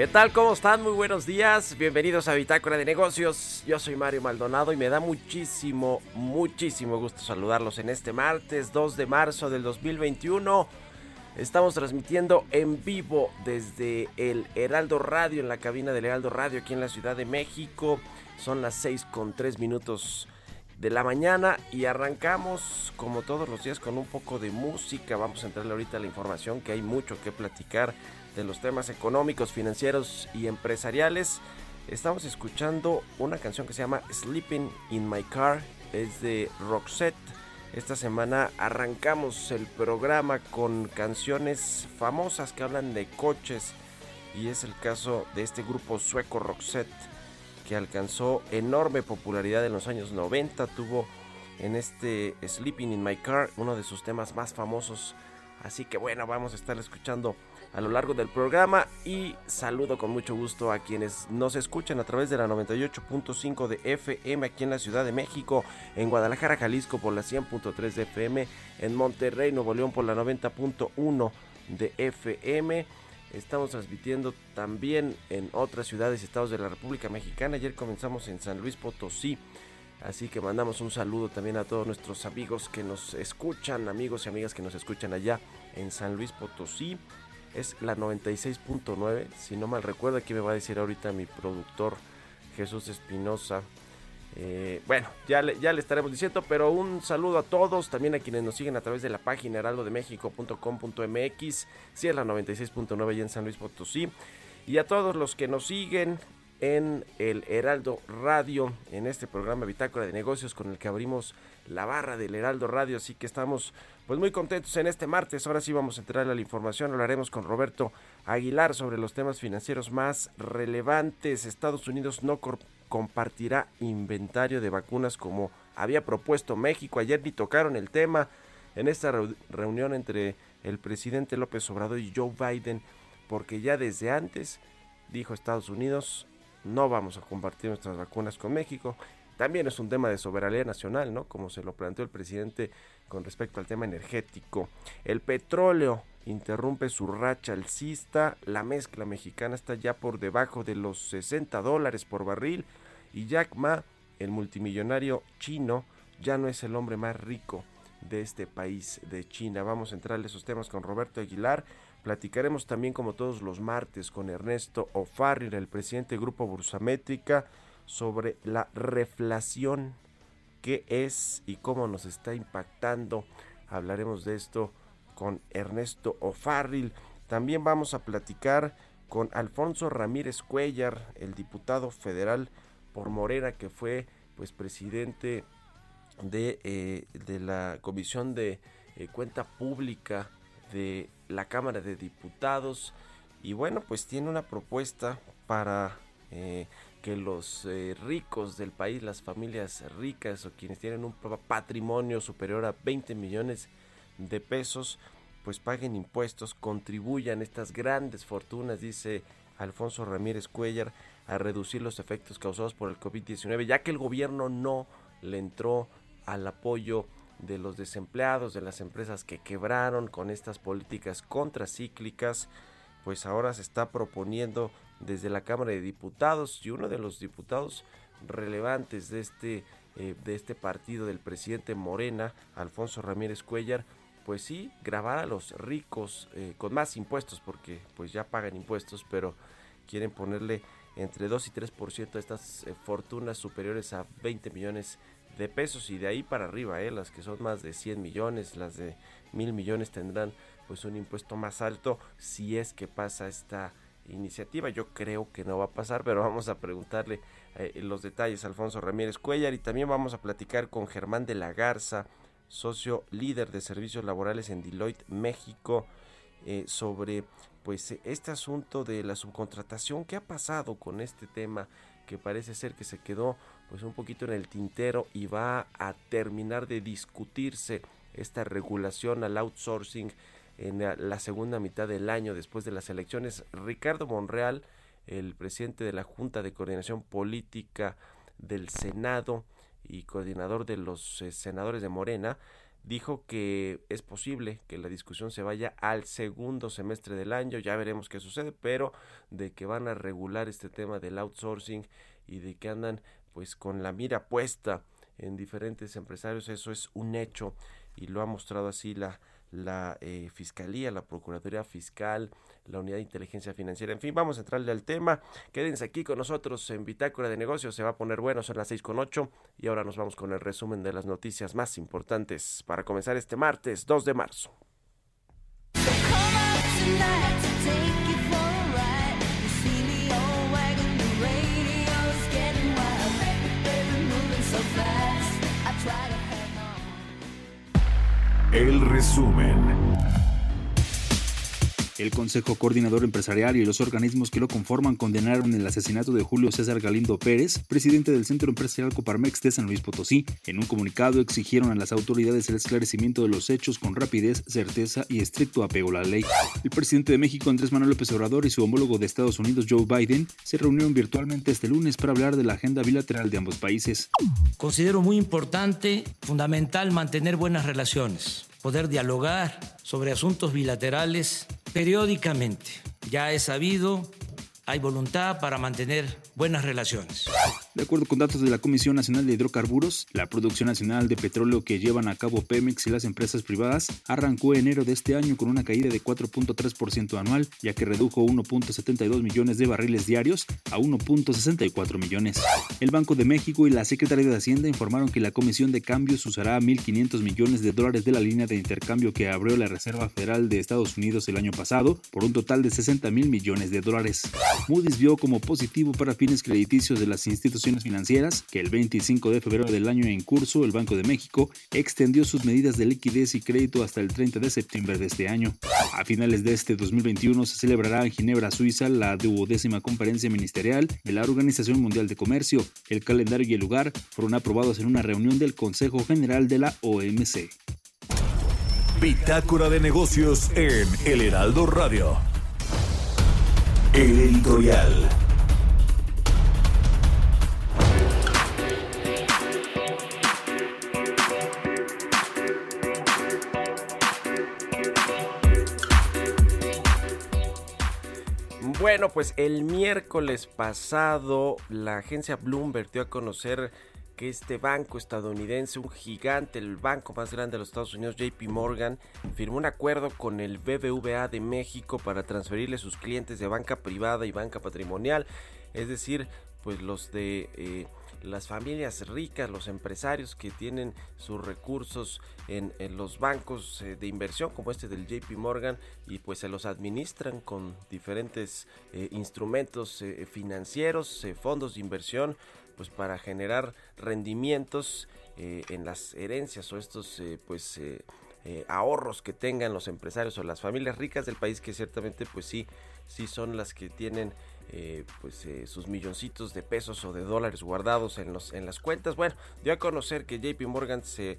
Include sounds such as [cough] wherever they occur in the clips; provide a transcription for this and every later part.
¿Qué tal? ¿Cómo están? Muy buenos días. Bienvenidos a Bitácora de Negocios. Yo soy Mario Maldonado y me da muchísimo, muchísimo gusto saludarlos en este martes 2 de marzo del 2021. Estamos transmitiendo en vivo desde el Heraldo Radio, en la cabina del Heraldo Radio aquí en la Ciudad de México. Son las 6 con 3 minutos de la mañana y arrancamos como todos los días con un poco de música. Vamos a entrarle ahorita a la información que hay mucho que platicar de los temas económicos, financieros y empresariales. Estamos escuchando una canción que se llama Sleeping in My Car, es de Roxette. Esta semana arrancamos el programa con canciones famosas que hablan de coches y es el caso de este grupo sueco Roxette que alcanzó enorme popularidad en los años 90, tuvo en este Sleeping in My Car uno de sus temas más famosos. Así que bueno, vamos a estar escuchando a lo largo del programa y saludo con mucho gusto a quienes nos escuchan a través de la 98.5 de FM aquí en la Ciudad de México, en Guadalajara, Jalisco por la 100.3 de FM, en Monterrey, Nuevo León por la 90.1 de FM. Estamos transmitiendo también en otras ciudades y estados de la República Mexicana. Ayer comenzamos en San Luis Potosí. Así que mandamos un saludo también a todos nuestros amigos que nos escuchan, amigos y amigas que nos escuchan allá en San Luis Potosí. Es la 96.9, si no mal recuerdo, aquí me va a decir ahorita mi productor Jesús Espinosa. Eh, bueno, ya le, ya le estaremos diciendo, pero un saludo a todos, también a quienes nos siguen a través de la página heraldodemexico.com.mx, si es la 96.9 y en San Luis y a todos los que nos siguen en el Heraldo Radio, en este programa Bitácora de Negocios con el que abrimos la barra del Heraldo Radio, así que estamos pues muy contentos en este martes. Ahora sí vamos a entrar a la información, hablaremos con Roberto Aguilar sobre los temas financieros más relevantes. Estados Unidos no compartirá inventario de vacunas como había propuesto México. Ayer ni tocaron el tema en esta reu- reunión entre el presidente López Obrador y Joe Biden, porque ya desde antes dijo Estados Unidos no vamos a compartir nuestras vacunas con México. También es un tema de soberanía nacional, ¿no? Como se lo planteó el presidente con respecto al tema energético. El petróleo interrumpe su racha alcista. La mezcla mexicana está ya por debajo de los 60 dólares por barril. Y Jack Ma, el multimillonario chino, ya no es el hombre más rico de este país de China. Vamos a entrar a esos temas con Roberto Aguilar. Platicaremos también como todos los martes con Ernesto O'Farrill, el presidente del Grupo Bursamétrica, sobre la reflación, qué es y cómo nos está impactando. Hablaremos de esto con Ernesto O'Farrill. También vamos a platicar con Alfonso Ramírez Cuellar, el diputado federal por Morena que fue pues presidente de, eh, de la Comisión de eh, Cuenta Pública de la Cámara de Diputados. Y bueno pues tiene una propuesta para eh, que los eh, ricos del país, las familias ricas o quienes tienen un pa- patrimonio superior a 20 millones de pesos pues paguen impuestos, contribuyan estas grandes fortunas, dice Alfonso Ramírez Cuellar, a reducir los efectos causados por el COVID-19, ya que el gobierno no le entró al apoyo de los desempleados, de las empresas que quebraron con estas políticas contracíclicas, pues ahora se está proponiendo desde la Cámara de Diputados y uno de los diputados relevantes de este, eh, de este partido del presidente Morena, Alfonso Ramírez Cuellar, pues sí, grabar a los ricos eh, con más impuestos, porque pues ya pagan impuestos, pero quieren ponerle entre 2 y 3% a estas eh, fortunas superiores a 20 millones de pesos y de ahí para arriba, eh, las que son más de 100 millones, las de mil millones tendrán pues un impuesto más alto si es que pasa esta iniciativa. Yo creo que no va a pasar, pero [laughs] vamos a preguntarle eh, los detalles a Alfonso Ramírez Cuellar y también vamos a platicar con Germán de la Garza, socio líder de servicios laborales en Deloitte México, eh, sobre pues este asunto de la subcontratación, qué ha pasado con este tema que parece ser que se quedó pues un poquito en el tintero y va a terminar de discutirse esta regulación al outsourcing en la- segunda mitad del año después de las elecciones. Ricardo Monreal, el presidente de la Junta de Coordinación Política del Senado y coordinador de los eh, senadores de Morena, dijo que es posible que la discusión se vaya al segundo semestre del año, ya veremos qué sucede, pero de que van a regular este tema del outsourcing y de que andan pues con la mira puesta en diferentes empresarios, eso es un hecho y lo ha mostrado así la, la eh, Fiscalía, la Procuraduría Fiscal, la Unidad de Inteligencia Financiera. En fin, vamos a entrarle al tema. Quédense aquí con nosotros en Bitácora de Negocios. Se va a poner bueno, son las 6 con 8 y ahora nos vamos con el resumen de las noticias más importantes para comenzar este martes 2 de marzo. El resumen. El Consejo Coordinador Empresarial y los organismos que lo conforman condenaron el asesinato de Julio César Galindo Pérez, presidente del Centro Empresarial Coparmex de San Luis Potosí. En un comunicado exigieron a las autoridades el esclarecimiento de los hechos con rapidez, certeza y estricto apego a la ley. El presidente de México, Andrés Manuel López Obrador, y su homólogo de Estados Unidos, Joe Biden, se reunieron virtualmente este lunes para hablar de la agenda bilateral de ambos países. Considero muy importante, fundamental, mantener buenas relaciones, poder dialogar sobre asuntos bilaterales periódicamente. Ya es sabido, hay voluntad para mantener buenas relaciones. De acuerdo con datos de la Comisión Nacional de Hidrocarburos, la producción nacional de petróleo que llevan a cabo Pemex y las empresas privadas arrancó enero de este año con una caída de 4.3% anual, ya que redujo 1.72 millones de barriles diarios a 1.64 millones. El Banco de México y la Secretaría de Hacienda informaron que la Comisión de Cambios usará 1.500 millones de dólares de la línea de intercambio que abrió la Reserva Federal de Estados Unidos el año pasado por un total de 60 mil millones de dólares. Moody's vio como positivo para fines crediticios de las instituciones financieras que el 25 de febrero del año en curso el Banco de México extendió sus medidas de liquidez y crédito hasta el 30 de septiembre de este año. A finales de este 2021 se celebrará en Ginebra, Suiza, la duodécima conferencia ministerial de la Organización Mundial de Comercio. El calendario y el lugar fueron aprobados en una reunión del Consejo General de la OMC. Bitácora de negocios en El Heraldo Radio. El editorial. Bueno, pues el miércoles pasado la agencia Bloomberg dio a conocer que este banco estadounidense, un gigante, el banco más grande de los Estados Unidos, JP Morgan, firmó un acuerdo con el BBVA de México para transferirle sus clientes de banca privada y banca patrimonial, es decir, pues los de eh, las familias ricas, los empresarios que tienen sus recursos en, los bancos eh, de inversión como este del JP Morgan y pues se los administran con diferentes eh, instrumentos financieros, fondos de inversión pues para generar rendimientos eh, en las herencias o estos eh, pues eh, ahorros que tengan los empresarios o las familias ricas del país que ciertamente pues sí sí son las que tienen pues sus milloncitos de pesos o de dólares guardados en los en las cuentas. Bueno dio a conocer que JP Morgan se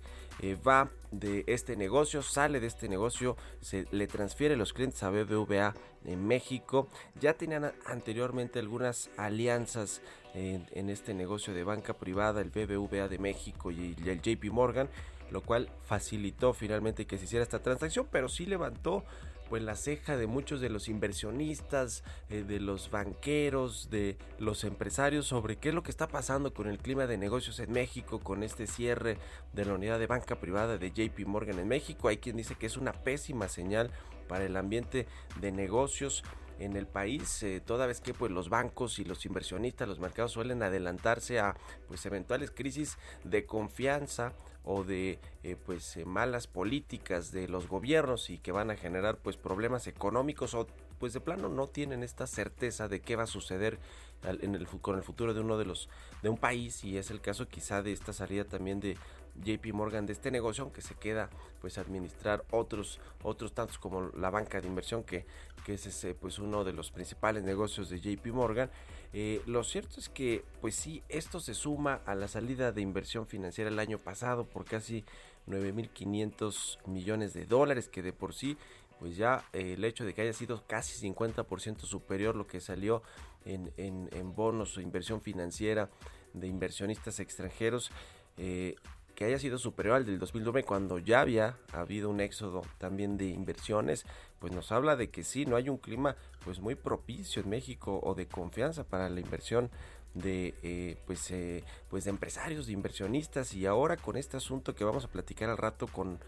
va de este negocio sale de este negocio se le transfiere los clientes a BBVA en México. Ya tenían anteriormente algunas alianzas en, este negocio de banca privada, el BBVA de México y el JP Morgan, lo cual facilitó finalmente que se hiciera esta transacción, pero sí levantó pues la ceja de muchos de los inversionistas, eh, de los banqueros, de los empresarios sobre qué es lo que está pasando con el clima de negocios en México, con este cierre de la unidad de banca privada de JP Morgan en México. Hay quien dice que es una pésima señal para el ambiente de negocios en el país, eh, toda vez que pues los bancos y los inversionistas, los mercados suelen adelantarse a pues eventuales crisis de confianza o de eh, pues eh, malas políticas de los gobiernos y que van a generar pues problemas económicos o pues de plano no tienen esta certeza de qué va a suceder en el, con el futuro de uno de los de un país y es el caso quizá de esta salida también de JP Morgan de este negocio aunque se queda pues administrar otros otros tantos como la banca de inversión que, que es ese, pues uno de los principales negocios de JP Morgan. Eh, lo cierto es que, pues sí, esto se suma a la salida de inversión financiera el año pasado por casi 9.500 millones de dólares, que de por sí, pues ya eh, el hecho de que haya sido casi 50% superior lo que salió en, en- en bonos o inversión financiera de inversionistas extranjeros, eh, que haya sido superior al del 2009 cuando ya había habido un éxodo también de inversiones, pues nos habla de que sí, no hay un clima pues muy propicio en México o de confianza para la inversión de eh, pues eh, pues de empresarios de inversionistas. Y ahora con este asunto que vamos a platicar al rato con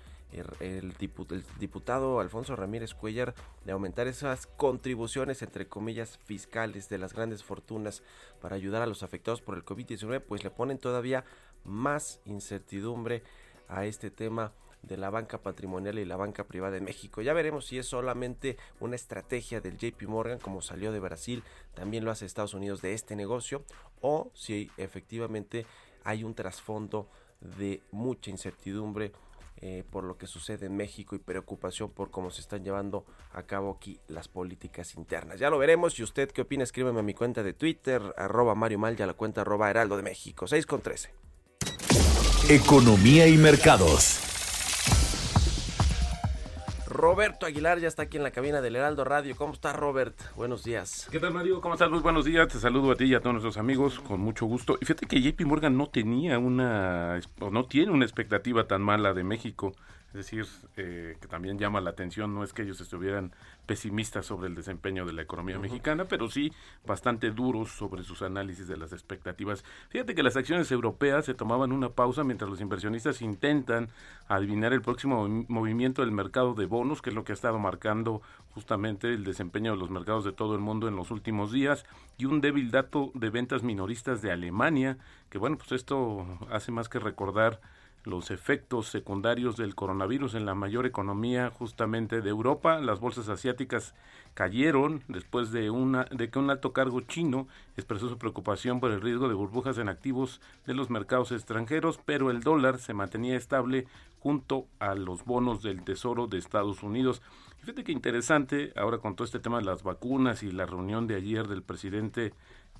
dipu- el diputado Alfonso Ramírez Cuellar de aumentar esas contribuciones entre comillas fiscales de las grandes fortunas para ayudar a los afectados por el COVID-19 pues le ponen todavía más incertidumbre a este tema de la banca patrimonial y la banca privada en México. Ya veremos si es solamente una estrategia del JP Morgan, como salió de Brasil, también lo hace Estados Unidos de este negocio, o si efectivamente hay un trasfondo de mucha incertidumbre eh, por lo que sucede en México y preocupación por cómo se están llevando a cabo aquí las políticas internas. Ya lo veremos. Y usted qué opina, escríbeme a mi cuenta de Twitter, arroba Mario Mal, y la cuenta arroba Heraldo de México, 6 con 13. Economía y mercados. Roberto Aguilar ya está aquí en la cabina del Heraldo Radio. ¿Cómo está Robert? Buenos días. ¿Qué tal, Mario? ¿Cómo estás? Muy buenos días. Te saludo a ti y a todos nuestros amigos con mucho gusto. Y fíjate que JP Morgan no tenía una, o no tiene una expectativa tan mala de México. Es decir, eh, que también llama la atención, no es que ellos estuvieran pesimistas sobre el desempeño de la economía mexicana, pero sí bastante duros sobre sus análisis de las expectativas. Fíjate que las acciones europeas se tomaban una pausa mientras los inversionistas intentan adivinar el próximo movi- movimiento del mercado de bonos, que es lo que ha estado marcando justamente el desempeño de los mercados de todo el mundo en los últimos días, y un débil dato de ventas minoristas de Alemania, que bueno, pues esto hace más que recordar los efectos secundarios del coronavirus en la mayor economía justamente de Europa. Las bolsas asiáticas cayeron después de una de que un alto cargo chino expresó su preocupación por el riesgo de burbujas en activos de los mercados extranjeros, pero el dólar se mantenía estable junto a los bonos del Tesoro de Estados Unidos. Fíjate que interesante ahora con todo este tema de las vacunas y la reunión de ayer del presidente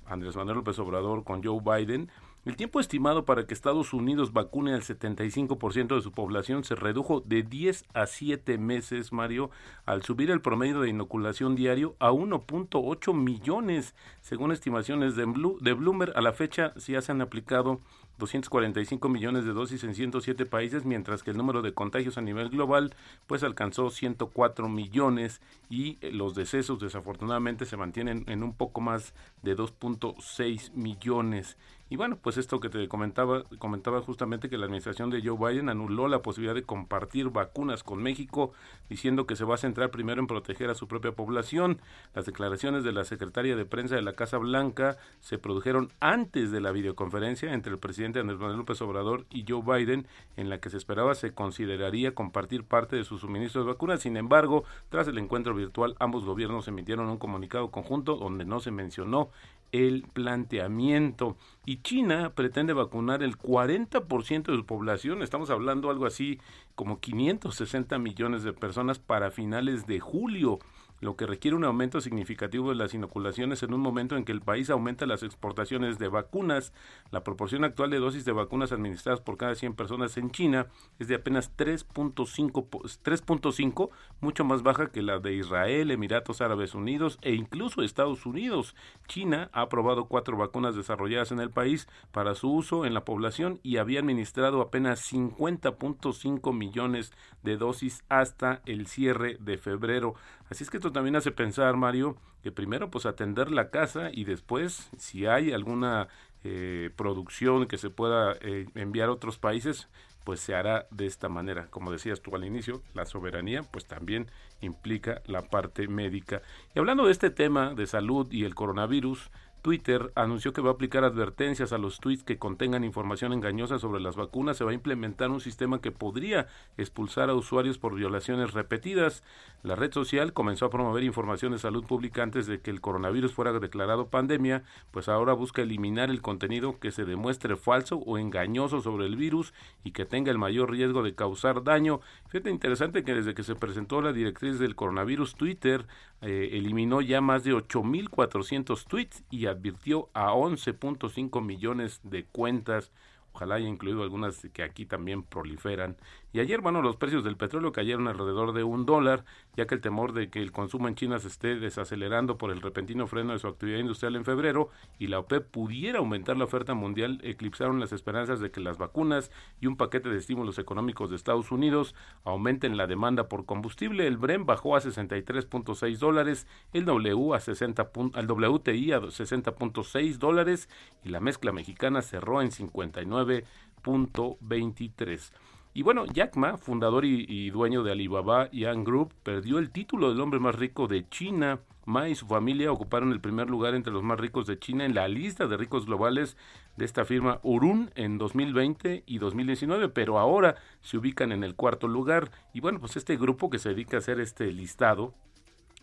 Andrés Manuel López Obrador con Joe Biden, el tiempo estimado para que Estados Unidos vacune al 75% de su población se redujo de 10 a 7 meses, Mario, al subir el promedio de inoculación diario a 1.8 millones, según estimaciones de, Bloomberg. A la fecha se han aplicado 245 millones de dosis en 107 países, mientras que el número de contagios a nivel global pues alcanzó 104 millones y eh, los decesos desafortunadamente se mantienen en un poco más de 2.6 millones. Y bueno, pues esto que te comentaba, comentaba justamente que la administración de Joe Biden anuló la posibilidad de compartir vacunas con México, diciendo que se va a centrar primero en proteger a su propia población. Las declaraciones de la secretaria de prensa de la Casa Blanca se produjeron antes de la videoconferencia entre el presidente Andrés Manuel López Obrador y Joe Biden, en la que se esperaba se consideraría compartir parte de su suministro de vacunas. Sin embargo, tras el encuentro virtual, ambos gobiernos emitieron un comunicado conjunto donde no se mencionó el planteamiento. Y China pretende vacunar el 40% de su población, estamos hablando algo así como 560 millones de personas para finales de julio. Lo que requiere un aumento significativo de las inoculaciones en un momento en que el país aumenta las exportaciones de vacunas. La proporción actual de dosis de vacunas administradas por cada 100 personas en China es de apenas 3.5, po- 3.5, mucho más baja que la de Israel, Emiratos Árabes Unidos e incluso Estados Unidos. China ha aprobado cuatro vacunas desarrolladas en el país para su uso en la población y había administrado apenas 50.5 millones de dosis hasta el cierre de febrero. Así es que esto también hace pensar, Mario, que primero pues atender la casa y después, si hay alguna eh, producción que se pueda eh, enviar a otros países, pues se hará de esta manera. Como decías tú al inicio, la soberanía pues también implica la parte médica. Y hablando de este tema de salud y el coronavirus, Twitter anunció que va a aplicar advertencias a los tweets que contengan información engañosa sobre las vacunas. Se va a implementar un sistema que podría expulsar a usuarios por violaciones repetidas. La red social comenzó a promover información de salud pública antes de que el coronavirus fuera declarado pandemia, pues ahora busca eliminar el contenido que se demuestre falso o engañoso sobre el virus y que tenga el mayor riesgo de causar daño. Fíjate interesante que desde que se presentó la directriz del coronavirus, Twitter eh, eliminó ya más de 8.400 tweets y advirtió a 11.5 millones de cuentas. Ojalá haya incluido algunas que aquí también proliferan. Y ayer, bueno, los precios del petróleo cayeron alrededor de un dólar, ya que el temor de que el consumo en China se esté desacelerando por el repentino freno de su actividad industrial en febrero y la OPEP pudiera aumentar la oferta mundial, eclipsaron las esperanzas de que las vacunas y un paquete de estímulos económicos de Estados Unidos aumenten la demanda por combustible. El Bren bajó a 63.6 dólares, el W a 60 pun- al WTI a 60.6 dólares y la mezcla mexicana cerró en 59.23. Y bueno, Jack Ma, fundador y, dueño de Alibaba y Group, perdió el título del hombre más rico de China. Ma y su familia ocuparon el primer lugar entre los más ricos de China en la lista de ricos globales de esta firma Urun en 2020 y 2019, pero ahora se ubican en el cuarto lugar. Y bueno, pues este grupo que se dedica a hacer este listado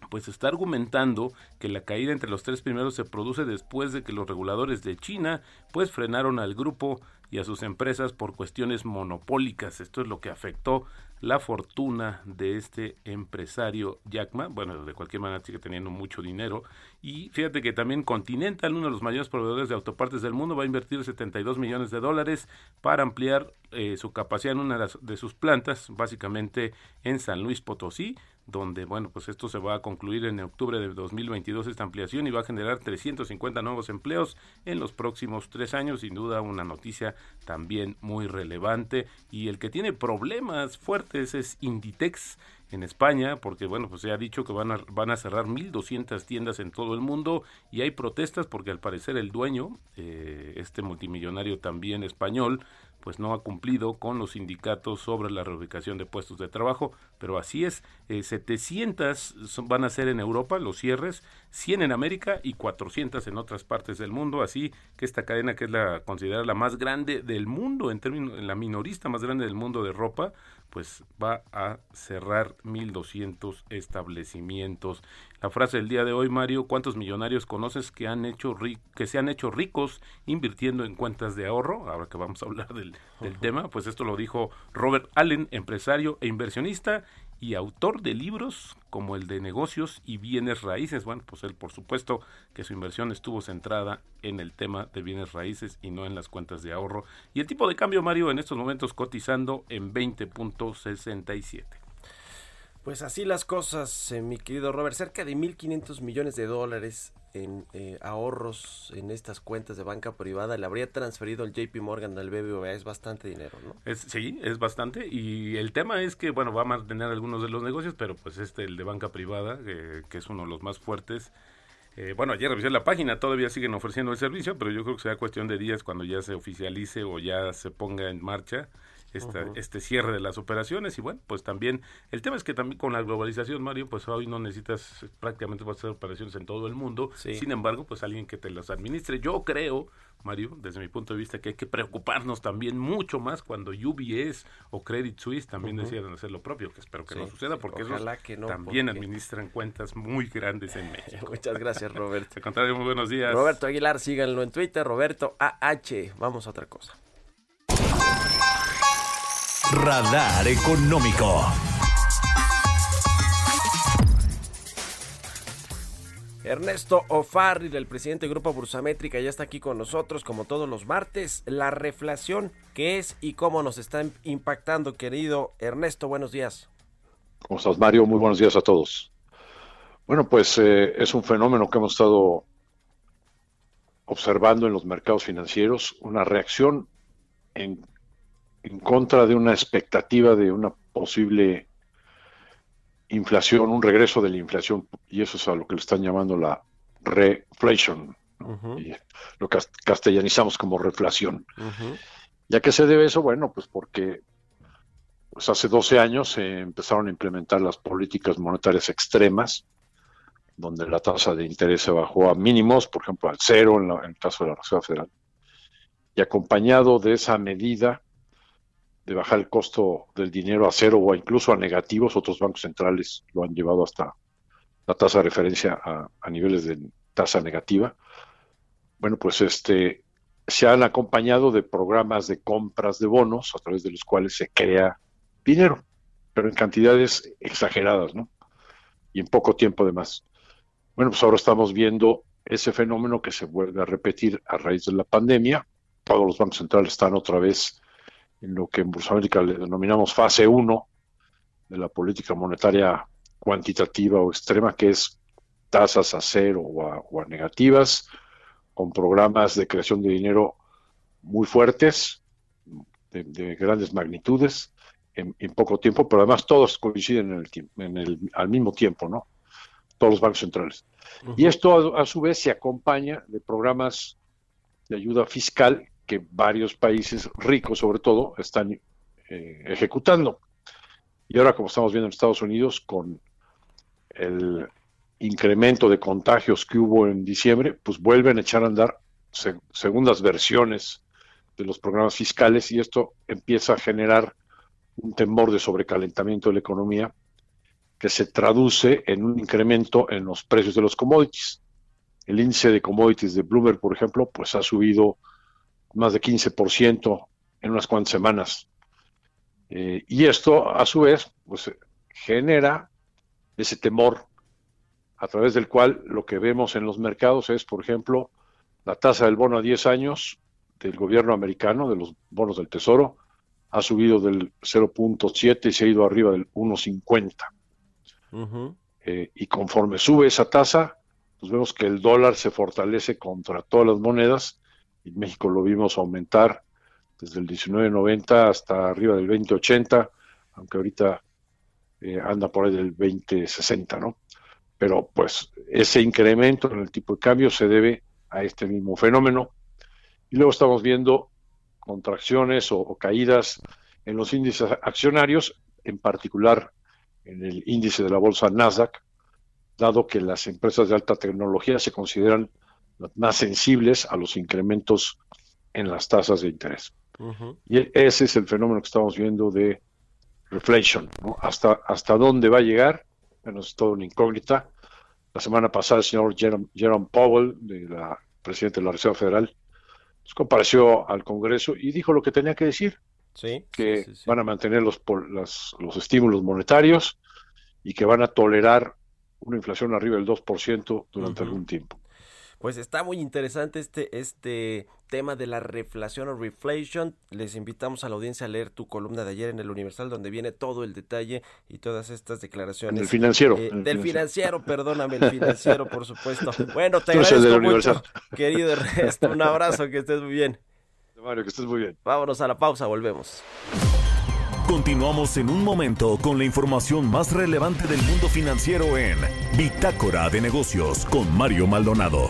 pues está argumentando que la caída entre los tres primeros se produce después de que los reguladores de China pues frenaron al grupo y a sus empresas por cuestiones monopólicas. Esto es lo que afectó la fortuna de este empresario Jack Ma. Bueno, de cualquier manera sigue teniendo mucho dinero. Y fíjate que también Continental, uno de los mayores proveedores de autopartes del mundo, va a invertir 72 millones de dólares para ampliar eh, su capacidad en una de, sus plantas, básicamente en San Luis Potosí donde, bueno, pues esto se va a concluir en octubre de 2022 esta ampliación y va a generar 350 nuevos empleos en los próximos tres años, sin duda una noticia también muy relevante. Y el que tiene problemas fuertes es Inditex en España, porque bueno, pues se ha dicho que van a, van a cerrar 1.200 tiendas en todo el mundo y hay protestas porque al parecer el dueño, eh, este multimillonario también español, pues no ha cumplido con los sindicatos sobre la reubicación de puestos de trabajo, pero así es, eh, 700 son- van a ser en Europa los cierres, 100 en América y 400 en otras partes del mundo, así que esta cadena que es la considerada la más grande del mundo en términos la minorista más grande del mundo de ropa, pues va a cerrar 1200 establecimientos. La frase del día de hoy, Mario, ¿cuántos millonarios conoces que han hecho que se han hecho ricos invirtiendo en cuentas de ahorro? Ahora que vamos a hablar del, del tema, pues esto lo dijo Robert Allen, empresario e inversionista y autor de libros como el de negocios y bienes raíces. Bueno, pues él por supuesto que su inversión estuvo centrada en el tema de bienes raíces y no en las cuentas de ahorro. Y el tipo de cambio, Mario, en estos momentos cotizando en 20.67. Pues así las cosas, eh, mi querido Robert. Cerca de 1.500 millones de dólares en eh, ahorros en estas cuentas de banca privada le habría transferido el JP Morgan al BBVA. Es bastante dinero, ¿no? Es, sí, es bastante. Y el tema es que, bueno, va a mantener algunos de los negocios, pero pues este, el de banca privada, eh, que es uno de los más fuertes. eh, bueno, ayer revisé la página, todavía siguen ofreciendo el servicio, pero yo creo que será cuestión de días cuando ya se oficialice o ya se ponga en marcha esta, este cierre de las operaciones. Y bueno, pues también, el tema es que también con la globalización, Mario, pues hoy no necesitas prácticamente hacer operaciones en todo el mundo. Sí. Sin embargo, pues alguien que te las administre. Yo creo, Mario, desde mi punto de vista, que hay que preocuparnos también mucho más cuando UBS o Credit Suisse también Ujú. decidan hacer lo propio, que espero que Sí, no suceda, porque que no, también porque- administran cuentas muy grandes en México. [laughs] Muchas gracias, Roberto. [laughs] Al contrario, muy buenos días. Roberto Aguilar, síganlo en Twitter, Roberto AH. Vamos a otra cosa. Radar Económico. Ernesto O'Farrill, el presidente del Grupo Bursamétrica, ya está aquí con nosotros como todos los martes. La reflación, ¿qué es y cómo nos está impactando, querido Ernesto? Buenos días. ¿Cómo estás, Mario? Muy buenos días a todos. Bueno, pues eh, es un fenómeno que hemos estado observando en los mercados financieros, una reacción en, en contra de una expectativa de una posible inflación, un regreso de la inflación, y eso es a lo que le están llamando la reflation, ¿no? y lo que castellanizamos como reflación. ¿Ya que se debe eso? Bueno, pues porque pues hace 12 años se empezaron a implementar las políticas monetarias extremas, donde la tasa de interés se bajó a mínimos, por ejemplo, al cero en, la- en el caso de la Reserva Federal. Y acompañado de esa medida de bajar el costo del dinero a cero o incluso a negativos, otros bancos centrales lo han llevado hasta la tasa de referencia a, niveles de tasa negativa. Bueno, pues este se han acompañado de programas de compras de bonos a través de los cuales se crea dinero, pero en cantidades exageradas, ¿no? Y en poco tiempo además. Bueno, pues ahora estamos viendo ese fenómeno que se vuelve a repetir a raíz de la pandemia. Todos los bancos centrales están otra vez en lo que en Bolsa América le denominamos fase 1 de la política monetaria cuantitativa o extrema, que es tasas a cero o a, o a negativas, con programas de creación de dinero muy fuertes, de, de grandes magnitudes, en, en poco tiempo, pero además todos coinciden en el, en el, al mismo tiempo, ¿no? Todos los bancos centrales. Y esto a, a su vez se acompaña de programas de ayuda fiscal que varios países ricos, sobre todo, están eh, ejecutando. Y ahora, como estamos viendo en Estados Unidos, con el incremento de contagios que hubo en diciembre, pues vuelven a echar a andar se- segundas versiones de los programas fiscales y esto empieza a generar un temor de sobrecalentamiento de la economía que se traduce en un incremento en los precios de los commodities. El índice de commodities de Bloomberg, por ejemplo, pues ha subido más de 15% en unas cuantas semanas. Eh, y esto, a su vez, pues genera ese temor a través del cual lo que vemos en los mercados es, por ejemplo, la tasa del bono a 10 años del gobierno americano, de los bonos del Tesoro, ha subido del 0.7 y se ha ido arriba del 1.50. Ujú. Eh, y conforme sube esa tasa, pues vemos que el dólar se fortalece contra todas las monedas. En México lo vimos aumentar desde el 19.90 hasta arriba del 20.80, aunque ahorita eh, anda por ahí del 20.60, ¿no? Pero pues ese incremento en el tipo de cambio se debe a este mismo fenómeno. Y luego estamos viendo contracciones o, o caídas en los índices accionarios, en particular en el índice de la bolsa Nasdaq, dado que las empresas de alta tecnología se consideran las más sensibles a los incrementos en las tasas de interés. Y ese es el fenómeno que estamos viendo de reflation. ¿no? ¿Hasta, ¿Hasta dónde va a llegar? Bueno, es toda una incógnita. La semana pasada el señor Jerome, Jerome Powell, de la presidente de la Reserva Federal, pues, compareció al Congreso y dijo lo que tenía que decir, Sí, que sí, sí, sí. van a mantener los, las- los estímulos monetarios y que van a tolerar una inflación arriba del 2% durante algún tiempo. Pues está muy interesante este, este tema de la reflación o reflation. Les invitamos a la audiencia a leer tu columna de ayer en el Universal, donde viene todo el detalle y todas estas declaraciones. En el financiero, eh, en el del financiero. financiero, perdóname, el financiero, por supuesto. [laughs] Bueno, te Tú agradezco del mucho, Universal. querido Ernesto. Un abrazo, que estés muy bien. Mario, que estés muy bien. Vámonos a la pausa, volvemos. Continuamos en un momento con la información más relevante del mundo financiero en Bitácora de Negocios con Mario Maldonado.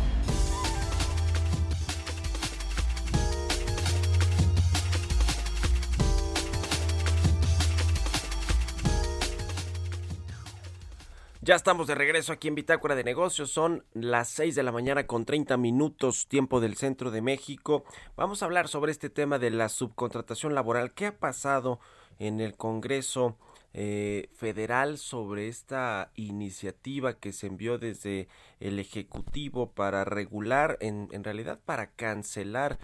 Ya estamos de regreso aquí en Bitácora de Negocios. Son las 6 de la mañana con 30 minutos, tiempo del centro de México. Vamos a hablar sobre este tema de la subcontratación laboral. ¿Qué ha pasado en el Congreso eh, Federal sobre esta iniciativa que se envió desde el Ejecutivo para regular, en, en realidad para cancelar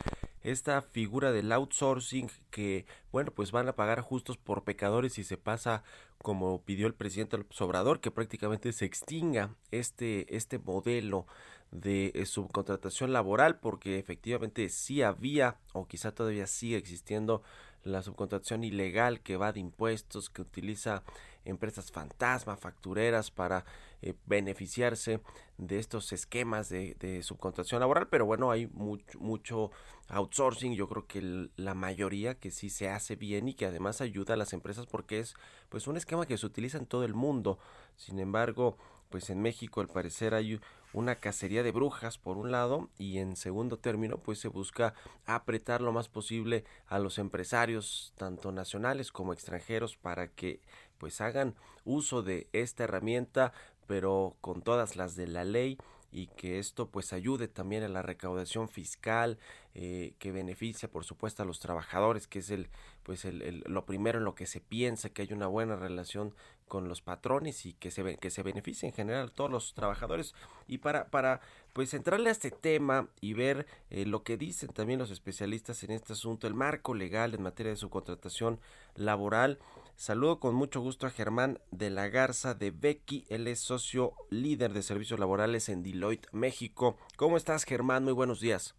esta figura del outsourcing que, bueno, pues van a pagar justos por pecadores y se pasa como pidió el presidente López Obrador, que prácticamente se extinga este, este modelo de eh, subcontratación laboral, porque efectivamente sí había, o quizá todavía sigue existiendo, la subcontratación ilegal que va de impuestos, que utiliza empresas fantasma, factureras para eh, beneficiarse de estos esquemas de, de, subcontratación laboral, pero bueno, hay mucho, mucho outsourcing, yo creo que la mayoría que sí se hace bien y que además ayuda a las empresas porque es pues un esquema que se utiliza en todo el mundo. Sin embargo, pues en México al parecer hay una cacería de brujas por un lado y en segundo término pues se busca apretar lo más posible a los empresarios tanto nacionales como extranjeros para que pues hagan uso de esta herramienta pero con todas las de la ley y que esto pues ayude también a la recaudación fiscal eh, que beneficia por supuesto a los trabajadores que es el pues el, lo primero en lo que se piensa que hay una buena relación con los patrones y que se que se beneficie en general a todos los trabajadores y para para pues entrarle a este tema y ver eh, lo que dicen también los especialistas en este asunto el marco legal en materia de subcontratación laboral Saludo con mucho gusto a Germán de la Garza de Becky, él es socio líder de servicios laborales en Deloitte, México. ¿Cómo estás, Germán? Muy buenos días.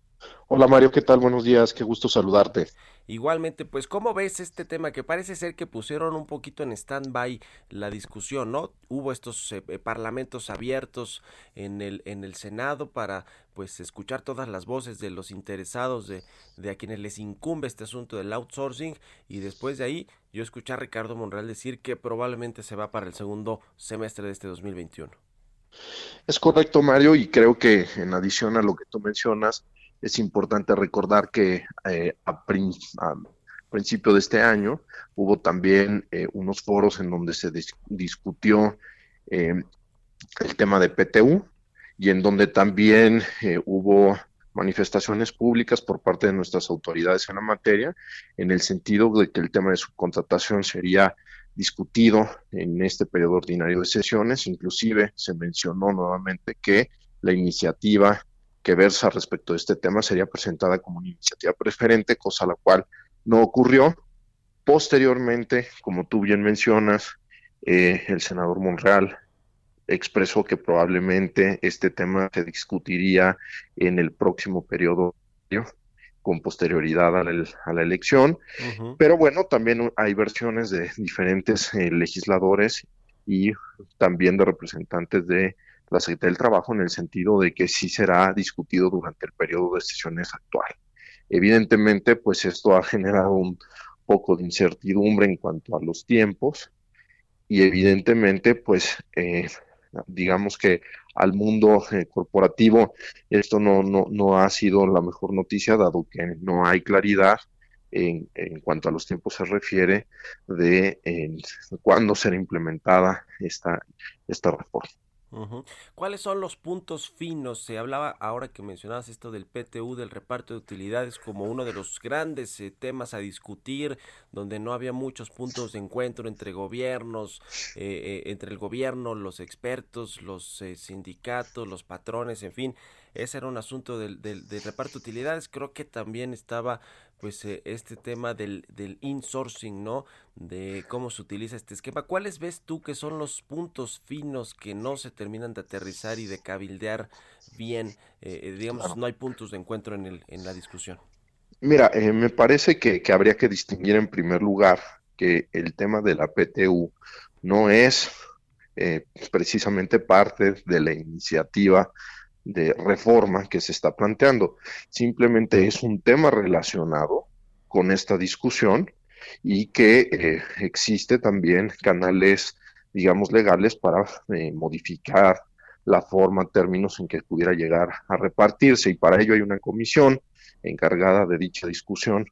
Hola Mario, ¿qué tal? Buenos días, qué gusto saludarte. Igualmente, pues, ¿cómo ves este tema que parece ser que pusieron un poquito en stand-by la discusión, ¿no? Hubo estos eh, parlamentos abiertos en el, en el Senado para, pues, escuchar todas las voces de los interesados, de, de a quienes les incumbe este asunto del outsourcing, y después de ahí yo escuché a Ricardo Monreal decir que probablemente se va para el segundo semestre de este 2021. Es correcto, Mario, y creo que en adición a lo que tú mencionas, es importante recordar que eh, a, prin a, principio de este año hubo también eh, unos foros en donde se dis discutió eh, el tema de PTU y en donde también hubo manifestaciones públicas por parte de nuestras autoridades en la materia, en el sentido de que el tema de subcontratación sería discutido en este periodo ordinario de sesiones, inclusive se mencionó nuevamente que la iniciativa que versa respecto de este tema sería presentada como una iniciativa preferente, cosa la cual no ocurrió. Posteriormente, como tú bien mencionas, eh, el senador Monreal expresó que probablemente este tema se discutiría en el próximo periodo con posterioridad a la, a la elección, uh -huh. pero bueno, también hay versiones de diferentes eh, legisladores y también de representantes de la Secretaría del Trabajo en el sentido de que sí será discutido durante el periodo de sesiones actual. Evidentemente, pues esto ha generado un poco de incertidumbre en cuanto a los tiempos y evidentemente, pues eh, digamos que al mundo eh, corporativo esto no, no, no ha sido la mejor noticia dado que no hay claridad en, en, cuanto a los tiempos se refiere de en, cuándo será implementada esta, esta reforma. ¿Cuáles son los puntos finos? Se hablaba ahora que mencionabas esto del PTU, del reparto de utilidades, como uno de los grandes eh, temas a discutir, donde no había muchos puntos de encuentro entre gobiernos, eh, eh, entre el gobierno, los expertos, los eh, sindicatos, los patrones, en fin. Ese era un asunto del, del, del reparto de utilidades. Creo que también estaba pues eh, este tema del, del insourcing, ¿no? De cómo se utiliza este esquema. ¿Cuáles ves tú que son los puntos finos que no se terminan de aterrizar y de cabildear bien? Eh, digamos, claro. no hay puntos de encuentro en, el, en la discusión. Mira, eh, me parece que, que habría que distinguir en primer lugar que el tema de la PTU no es eh, precisamente parte de la iniciativa de reforma que se está planteando. Simplemente es un tema relacionado con esta discusión y que eh, existe también canales, digamos, legales para eh, modificar la forma, términos en que pudiera llegar a repartirse y para ello hay una comisión encargada de dicha discusión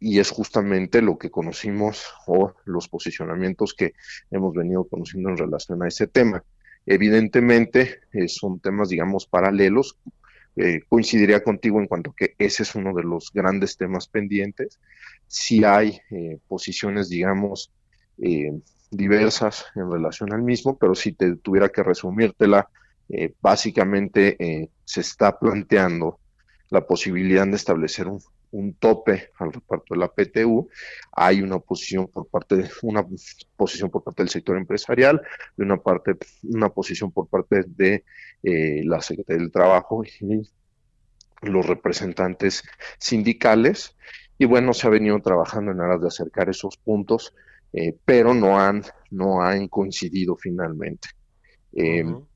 y es justamente lo que conocimos o los posicionamientos que hemos venido conociendo en relación a ese tema. Evidentemente, eh, son temas, digamos, paralelos. Eh, coincidiría contigo en cuanto que ese es uno de los grandes temas pendientes. Si hay eh, posiciones, digamos, diversas en relación al mismo, pero si te tuviera que resumírtela, básicamente se está planteando la posibilidad de establecer un, un tope al reparto de la PTU. Hay una posición por parte de una posición por parte del sector empresarial, de una parte una posición por parte de eh, la Secretaría del Trabajo y los representantes sindicales. Y bueno, se ha venido trabajando en aras de acercar esos puntos, eh, pero no han, no han coincidido finalmente. Eh, Ujú.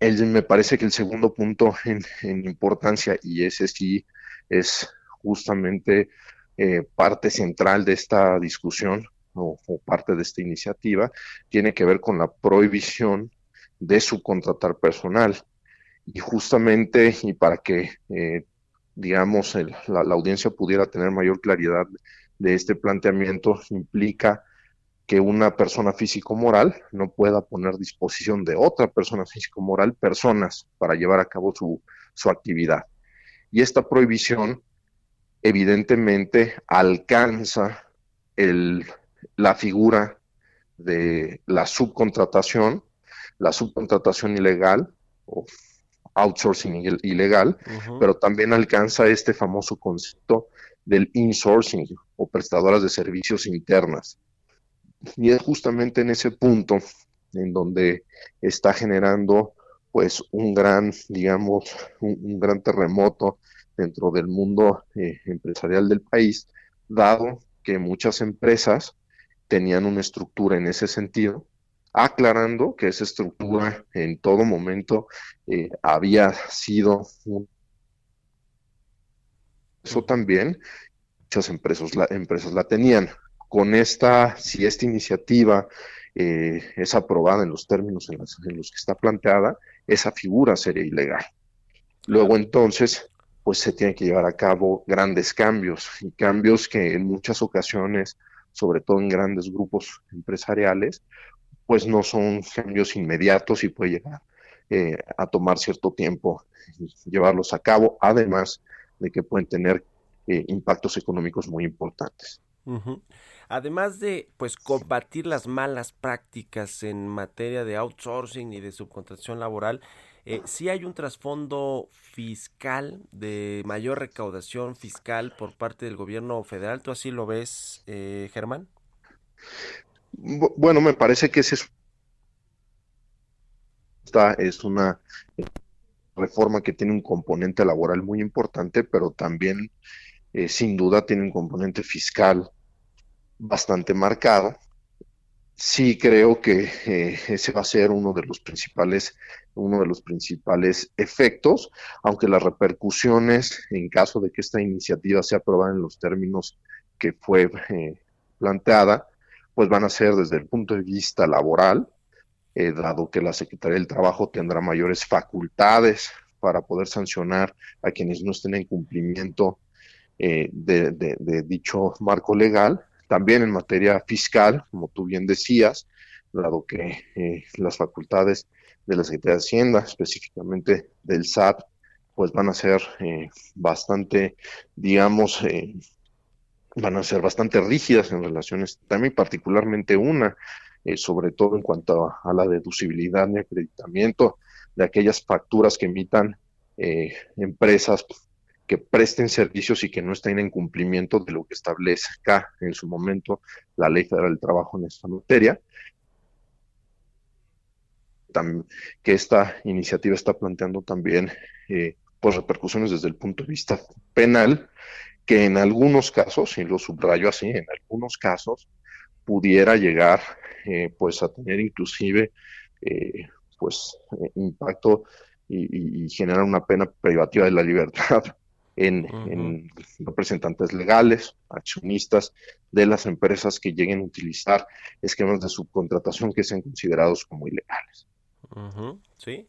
el- me parece que el segundo punto en, en importancia, y ese sí es justamente eh, parte central de esta discusión o, parte de esta iniciativa, tiene que ver con la prohibición de subcontratar personal. Y justamente, y para que, eh, digamos, la audiencia pudiera tener mayor claridad de este planteamiento, implica que una persona físico-moral no pueda poner a disposición de otra persona físico-moral personas para llevar a cabo su, su actividad. Y esta prohibición evidentemente alcanza el, la figura de la subcontratación, la subcontratación ilegal o outsourcing il- ilegal, pero también alcanza este famoso concepto del insourcing o prestadoras de servicios internas. Y es justamente en ese punto en donde está generando pues un gran, digamos, un, un gran terremoto dentro del mundo eh, empresarial del país, dado que muchas empresas tenían una estructura en ese sentido, aclarando que esa estructura en todo momento eh, había sido un... Eso también muchas empresas la, empresas la tenían. Con esta, si esta iniciativa eh, es aprobada en los términos en, los que está planteada, esa figura sería ilegal. Luego entonces, pues se tienen que llevar a cabo grandes cambios y cambios que en muchas ocasiones, sobre todo en grandes grupos empresariales, pues no son cambios inmediatos y puede llegar eh, a tomar cierto tiempo llevarlos a cabo, además de que pueden tener eh, impactos económicos muy importantes. Además de pues combatir las malas prácticas en materia de outsourcing y de subcontratación laboral, eh, sí hay un trasfondo fiscal de mayor recaudación fiscal por parte del gobierno federal. ¿Tú así lo ves, eh, Germán? Bu- Bueno, me parece que ese es, esta es una reforma que tiene un componente laboral muy importante, pero también eh, sin duda tiene un componente fiscal bastante marcado. Sí creo que eh, ese va a ser uno de los principales, uno de los principales efectos, aunque las repercusiones en caso de que esta iniciativa sea aprobada en los términos que fue eh, planteada, pues van a ser desde el punto de vista laboral, eh, dado que la Secretaría del Trabajo tendrá mayores facultades para poder sancionar a quienes no estén en cumplimiento de- de dicho marco legal. También en materia fiscal, como tú bien decías, dado que eh, las facultades de la Secretaría de Hacienda, específicamente del SAT, pues van a ser eh, bastante, digamos, eh, van a ser bastante rígidas en tema y particularmente una, eh, sobre todo en cuanto a, a la deducibilidad y acreditamiento de aquellas facturas que emitan empresas que presten servicios y que no estén en cumplimiento de lo que establezca en su momento la Ley Federal del Trabajo en esta materia. Que esta iniciativa está planteando también eh, pues repercusiones desde el punto de vista penal, que en algunos casos, y lo subrayo así, en algunos casos pudiera llegar eh, pues a tener inclusive eh, pues eh, impacto y generar una pena privativa de la libertad en, representantes legales, accionistas de las empresas que lleguen a utilizar esquemas de subcontratación que sean considerados como ilegales. Sí,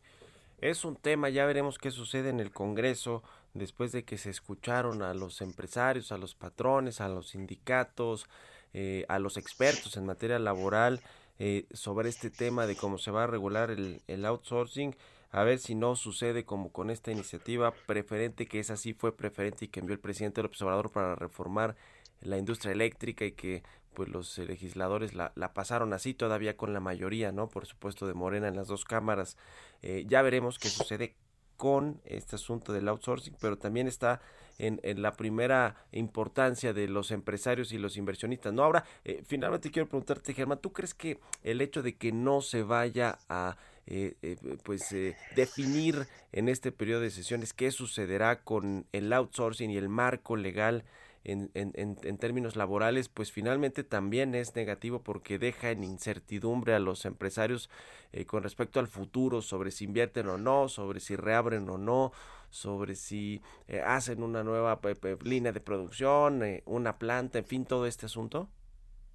es un tema, ya veremos qué sucede en el Congreso después de que se escucharon a los empresarios, a los patrones, a los sindicatos, eh, a los expertos en materia laboral. eh, sobre este tema de cómo se va a regular el, el outsourcing. A ver si no sucede como con esta iniciativa preferente, que esa sí fue preferente y que envió el presidente López Obrador para reformar la industria eléctrica y que pues los legisladores la, la pasaron así todavía con la mayoría, ¿no? Por supuesto de Morena en las dos cámaras. Eh, ya veremos qué sucede con este asunto del outsourcing, pero también está en, en la primera importancia de los empresarios y los inversionistas. No, ahora, eh, finalmente quiero preguntarte, Germán, ¿tú crees que el hecho de que no se vaya a eh, eh, pues eh, definir en este periodo de sesiones qué sucederá con el outsourcing y el marco legal en, en, en, términos laborales, pues finalmente también es negativo porque deja en incertidumbre a los empresarios eh, con respecto al futuro, sobre si invierten o no, sobre si reabren o no, sobre si eh, hacen una nueva línea de producción, eh, una planta, en fin, todo este asunto.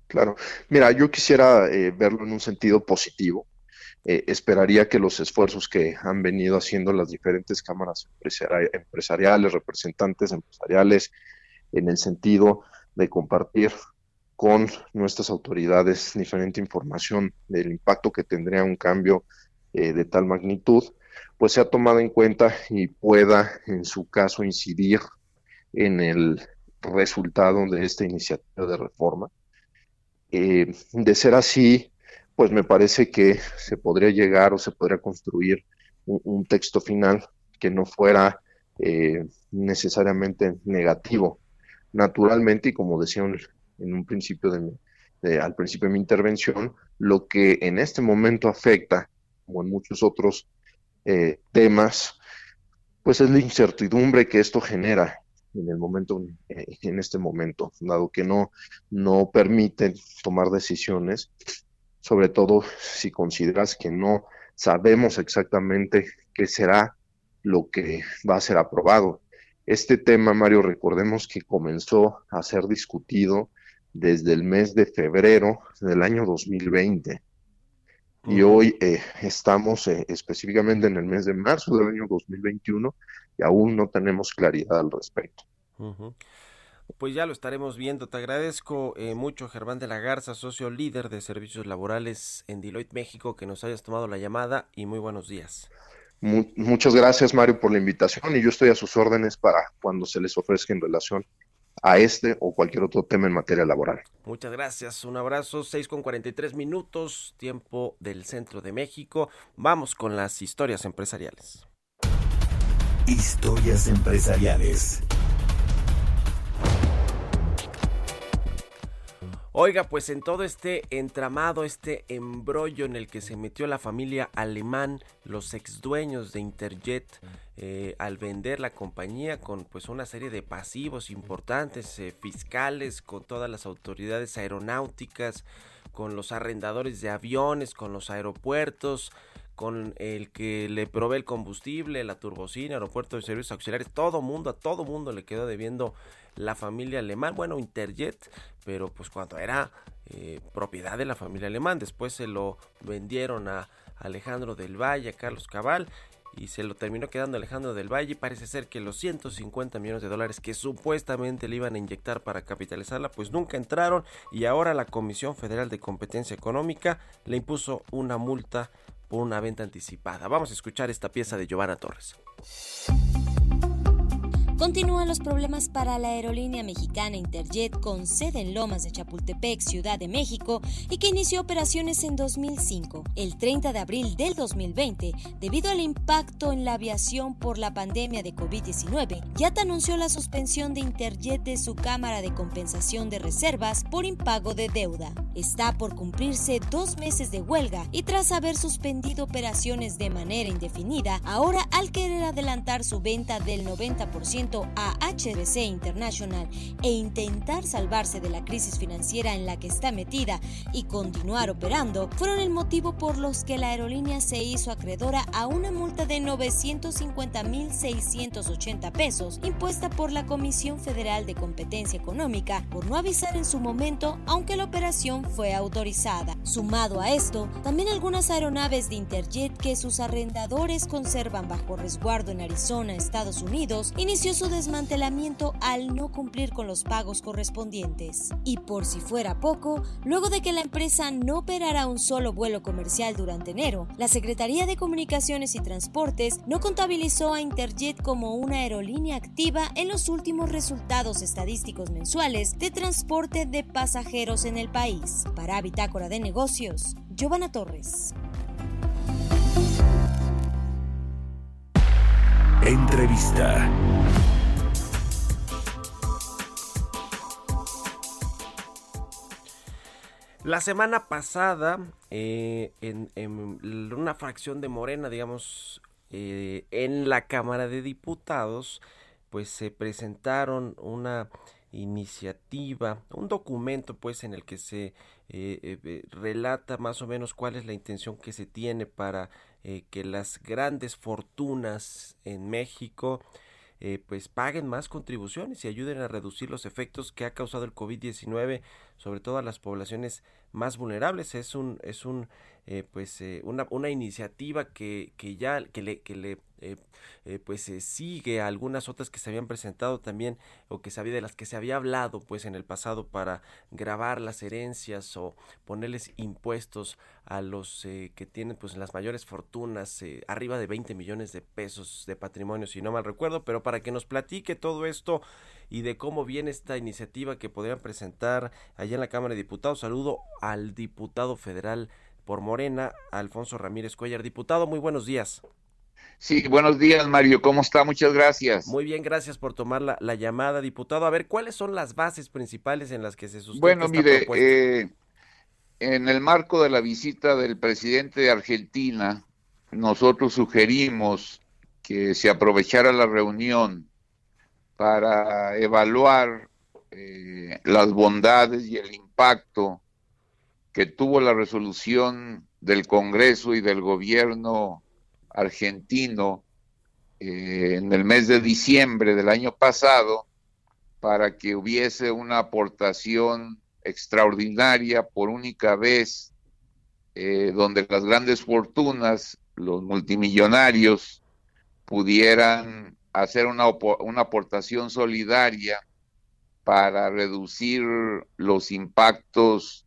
Claro. Mira, yo quisiera eh, verlo en un sentido positivo. Eh, esperaría que los esfuerzos que han venido haciendo las diferentes cámaras empresari- empresariales, representantes empresariales, en el sentido de compartir con nuestras autoridades diferente información del impacto que tendría un cambio eh, de tal magnitud, pues sea tomada en cuenta y pueda, en su caso, incidir en el resultado de esta iniciativa de reforma. Eh, de ser así, pues me parece que se podría llegar o se podría construir un, texto final que no fuera eh, necesariamente negativo. Naturalmente, y como decía en un principio de mi- de- al principio de mi intervención, lo que en este momento afecta, como en muchos otros eh, temas, pues es la incertidumbre que esto genera en el momento, eh, en este momento, dado que no, no permiten tomar decisiones, sobre todo si consideras que no sabemos exactamente qué será lo que va a ser aprobado. Este tema, Mario, recordemos que comenzó a ser discutido desde el mes de febrero del año 2020 y hoy eh, estamos eh, específicamente en el mes de marzo del año 2021 y aún no tenemos claridad al respecto. Pues ya lo estaremos viendo. Te agradezco eh, mucho, Germán de la Garza, socio líder de servicios laborales en Deloitte México, que nos hayas tomado la llamada y muy buenos días. Mu- muchas gracias, Mario, por la invitación y yo estoy a sus órdenes para cuando se les ofrezca en relación a este o cualquier otro tema en materia laboral. Muchas gracias, un abrazo, 6 con 43 minutos, tiempo del centro de México. Vamos con las historias empresariales. Historias empresariales. Oiga, pues en todo este entramado, este embrollo en el que se metió la familia alemán, los ex dueños de Interjet, eh, al vender la compañía con pues una serie de pasivos importantes, eh, fiscales, con todas las autoridades aeronáuticas, con los arrendadores de aviones, con los aeropuertos, con el que le provee el combustible, la turbocina, aeropuerto de servicios auxiliares, todo mundo, a todo mundo le quedó debiendo la familia alemán, bueno, Interjet, pero pues cuando era eh, propiedad de la familia alemán, después se lo vendieron a Alejandro del Valle, a Carlos Cabal, y se lo terminó quedando Alejandro del Valle. y Parece ser que los 150 millones de dólares que supuestamente le iban a inyectar para capitalizarla, pues nunca entraron. Y ahora la Comisión Federal de Competencia Económica le impuso una multa por una venta anticipada. Vamos a escuchar esta pieza de Giovanna Torres. Continúan los problemas para la aerolínea mexicana Interjet con sede en Lomas de Chapultepec, Ciudad de México, y que inició operaciones en 2005. El 30 de abril del 2020, debido al impacto en la aviación por la pandemia de COVID-19, YAT anunció la suspensión de Interjet de su Cámara de Compensación de Reservas por impago de deuda. Está por cumplirse dos meses de huelga y tras haber suspendido operaciones de manera indefinida, ahora al querer adelantar su venta del 90% a HBC International e intentar salvarse de la crisis financiera en la que está metida y continuar operando, fueron el motivo por los que la aerolínea se hizo acreedora a una multa de 950.680 pesos impuesta por la Comisión Federal de Competencia Económica por no avisar en su momento, aunque la operación fue autorizada. Sumado a esto, también algunas aeronaves de Interjet que sus arrendadores conservan bajo resguardo en Arizona, Estados Unidos, inició desmantelamiento al no cumplir con los pagos correspondientes. Y por si fuera poco, luego de que la empresa no operara un solo vuelo comercial durante enero, la Secretaría de Comunicaciones y Transportes no contabilizó a Interjet como una aerolínea activa en los últimos resultados estadísticos mensuales de transporte de pasajeros en el país. Para Bitácora de Negocios, Giovanna Torres. Entrevista. La semana pasada, eh, en, una fracción de Morena, digamos, eh, en la Cámara de Diputados, pues se presentaron una iniciativa, un documento pues en el que se eh, eh, relata más o menos cuál es la intención que se tiene para eh, que las grandes fortunas en México eh, pues paguen más contribuciones y ayuden a reducir los efectos que ha causado el COVID-19 sobre todo a las poblaciones más vulnerables. Es un es un eh, pues eh, una, una iniciativa que, que ya que le, que le eh, eh, pues eh, sigue a algunas otras que se habían presentado también o que sabía de las que se había hablado pues en el pasado para grabar las herencias o ponerles impuestos a los eh, que tienen pues las mayores fortunas arriba de 20 millones de pesos de patrimonio si no mal recuerdo pero para que nos platique todo esto y de cómo viene esta iniciativa que podrían presentar allá en la Cámara de Diputados saludo al diputado federal por Morena Alfonso Ramírez Cuellar diputado muy buenos días Sí, buenos días, Mario. ¿Cómo está? Muchas gracias. Muy bien, gracias por tomar la, la llamada, diputado. A ver, ¿cuáles son las bases principales en las que se sustenta Bueno, esta mire, propuesta? eh, en el marco de la visita del presidente de Argentina, nosotros sugerimos que se aprovechara la reunión para evaluar eh, las bondades y el impacto que tuvo la resolución del Congreso y del gobierno argentino eh, en el mes de diciembre del año pasado para que hubiese una aportación extraordinaria por única vez, eh, donde las grandes fortunas, los multimillonarios, pudieran hacer una, una aportación solidaria para reducir los impactos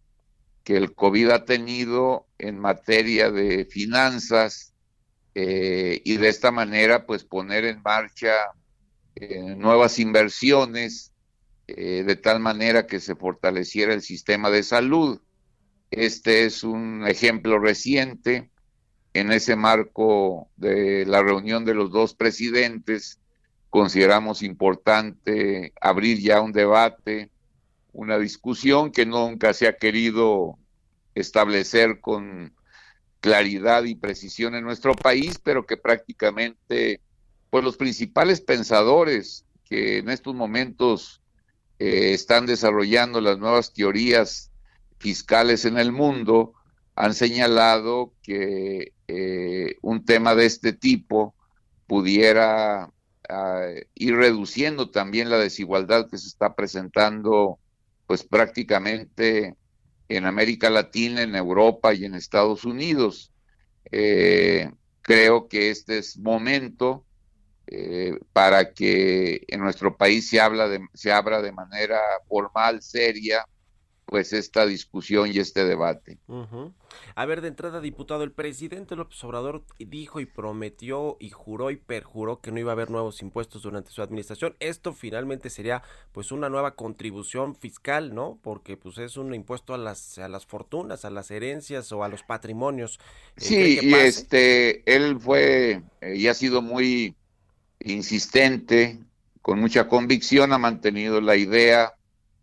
que el COVID ha tenido en materia de finanzas eh, y de esta manera pues poner en marcha eh, nuevas inversiones eh, de tal manera que se fortaleciera el sistema de salud. Este es un ejemplo reciente en ese marco de la reunión de los dos presidentes. Consideramos importante abrir ya un debate, una discusión que nunca se ha querido establecer con claridad y precisión en nuestro país, pero que prácticamente pues los principales pensadores que en estos momentos eh, están desarrollando las nuevas teorías fiscales en el mundo han señalado que eh, un tema de este tipo pudiera ah, ir reduciendo también la desigualdad que se está presentando pues prácticamente en América Latina, en Europa y en Estados Unidos. Eh, creo que este es momento eh, para que en nuestro país se, habla de, se abra de manera formal, seria, pues esta discusión y este debate. A ver, de entrada, diputado, el presidente López Obrador dijo y prometió y juró y perjuró que no iba a haber nuevos impuestos durante su administración. Esto finalmente sería pues una nueva contribución fiscal, ¿no? Porque pues es un impuesto a las a las fortunas, a las herencias o a los patrimonios. Eh, ¿cree Sí, que y este, él fue eh, y ha sido muy insistente, con mucha convicción, ha mantenido la idea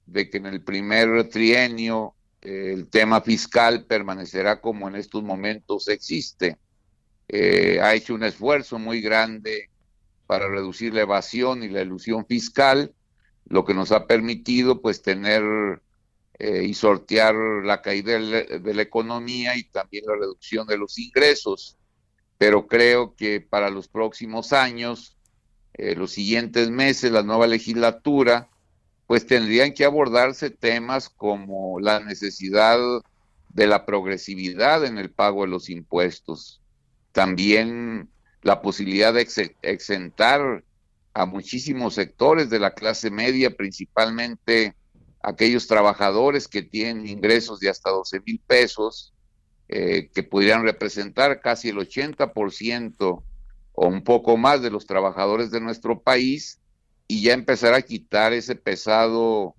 de que en el primer trienio eh, el tema fiscal permanecerá como en estos momentos existe. Eh, ha hecho un esfuerzo muy grande para reducir la evasión y la ilusión fiscal, lo que nos ha permitido pues tener eh, y sortear la caída de la, economía y también la reducción de los ingresos. Pero creo que para los próximos años, los siguientes meses, la nueva legislatura, pues tendrían que abordarse temas como la necesidad de la progresividad en el pago de los impuestos, también la posibilidad de ex- exentar a muchísimos sectores de la clase media, principalmente aquellos trabajadores que tienen ingresos de hasta 12 mil pesos, eh, que pudieran representar casi el 80% o un poco más de los trabajadores de nuestro país, y ya empezar a quitar ese pesado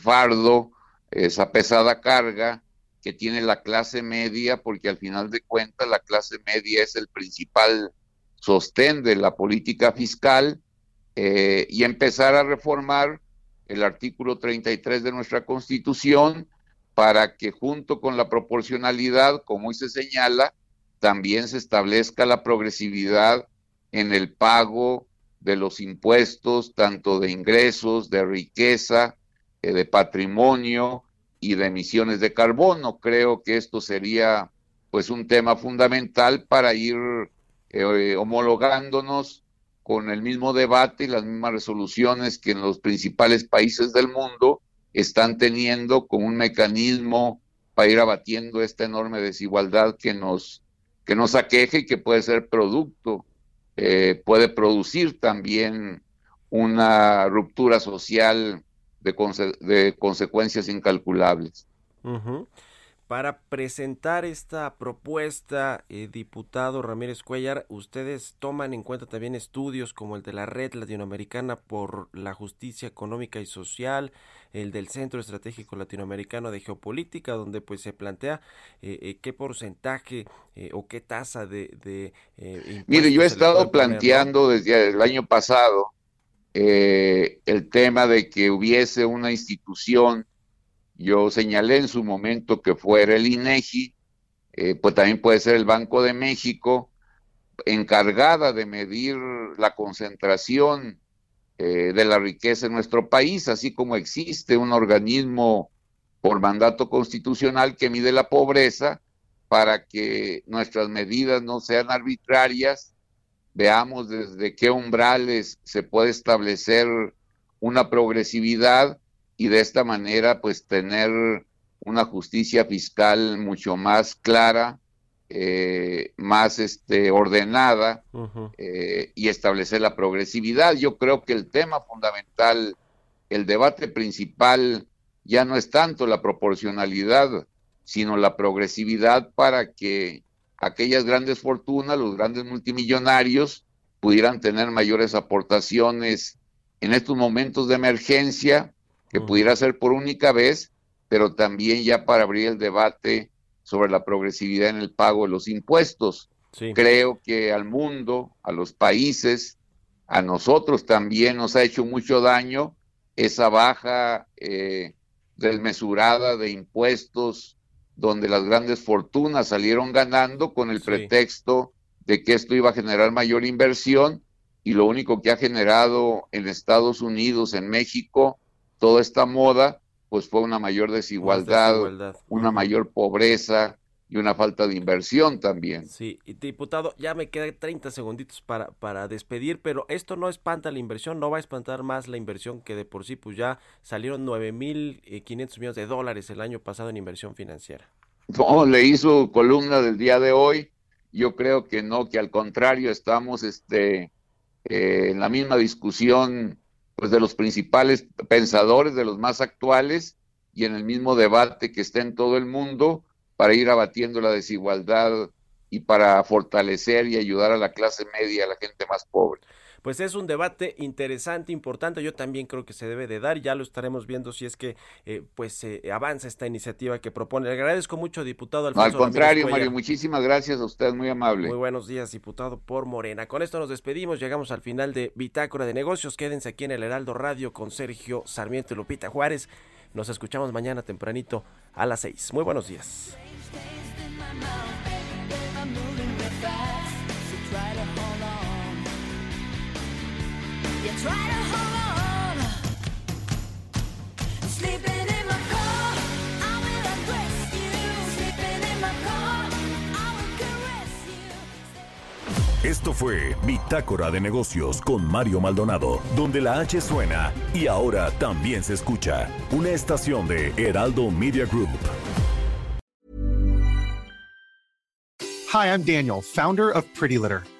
fardo, esa pesada carga que tiene la clase media, porque al final de cuentas la clase media es el principal sostén de la política fiscal, eh, y empezar a reformar el artículo 33 de nuestra Constitución para que junto con la proporcionalidad, como hoy se señala, también se establezca la progresividad en el pago de los impuestos, tanto de ingresos, de riqueza, eh, de patrimonio y de emisiones de carbono. Creo que esto sería pues un tema fundamental para ir eh, homologándonos con el mismo debate y las mismas resoluciones que en los principales países del mundo están teniendo con un mecanismo para ir abatiendo esta enorme desigualdad que nos, que nos aqueja y que puede ser producto, eh, puede producir también una ruptura social de, de consecuencias incalculables. Para presentar esta propuesta, eh, diputado Ramírez Cuellar, ustedes toman en cuenta también estudios como el de la Red Latinoamericana por la Justicia Económica y Social, el del Centro Estratégico Latinoamericano de Geopolítica, donde pues se plantea eh, eh, qué porcentaje eh, o qué tasa de, de eh, Mire, yo he estado puede poner, ¿no? planteando desde el año pasado eh, el tema de que hubiese una institución, yo señalé en su momento que fuera el INEGI, eh, pues también puede ser el Banco de México, encargada de medir la concentración eh, de la riqueza en nuestro país, así como existe un organismo por mandato constitucional que mide la pobreza para que nuestras medidas no sean arbitrarias, veamos desde qué umbrales se puede establecer una progresividad y de esta manera pues tener una justicia fiscal mucho más clara, eh, más este, ordenada eh, y establecer la progresividad. Yo creo que el tema fundamental, el debate principal, ya no es tanto la proporcionalidad, sino la progresividad para que aquellas grandes fortunas, los grandes multimillonarios, pudieran tener mayores aportaciones en estos momentos de emergencia, que pudiera ser por única vez, pero también ya para abrir el debate sobre la progresividad en el pago de los impuestos. Sí. Creo que al mundo, a los países, a nosotros también nos ha hecho mucho daño esa baja eh, desmesurada de impuestos donde las grandes fortunas salieron ganando con el Sí. pretexto de que esto iba a generar mayor inversión y lo único que ha generado en Estados Unidos, en México, toda esta moda, pues fue una mayor desigualdad, desigualdad. una mayor pobreza y una falta de inversión también. Sí, y diputado, ya me quedan 30 segunditos para, para despedir, pero esto no espanta la inversión, no va a espantar más la inversión que de por sí, pues ya salieron 9.500 millones de dólares el año pasado en inversión financiera. No, leí su columna del día de hoy. Yo creo que no, que al contrario estamos este, eh, en la misma discusión pues, de los principales pensadores, de los más actuales, y en el mismo debate que está en todo el mundo para ir abatiendo la desigualdad y para fortalecer y ayudar a la clase media, a la gente más pobre. Pues es un debate interesante, importante. Yo también creo que se debe de dar. Ya lo estaremos viendo si es que eh, pues eh, avanza esta iniciativa que propone. Le agradezco mucho, diputado No, Alfonso al contrario, Mario, muchísimas gracias a usted, muy amable. Muy buenos días, diputado por Morena. Con esto nos despedimos. Llegamos al final de Bitácora de Negocios. Quédense aquí en el Heraldo Radio con Sergio Sarmiento y Lupita Juárez. Nos escuchamos mañana tempranito a las 6. Muy buenos días. Esto fue Bitácora de Negocios con Mario Maldonado, donde la H suena y ahora también se escucha. Una estación de Heraldo Media Group. Hi, I'm Daniel, founder of Pretty Litter.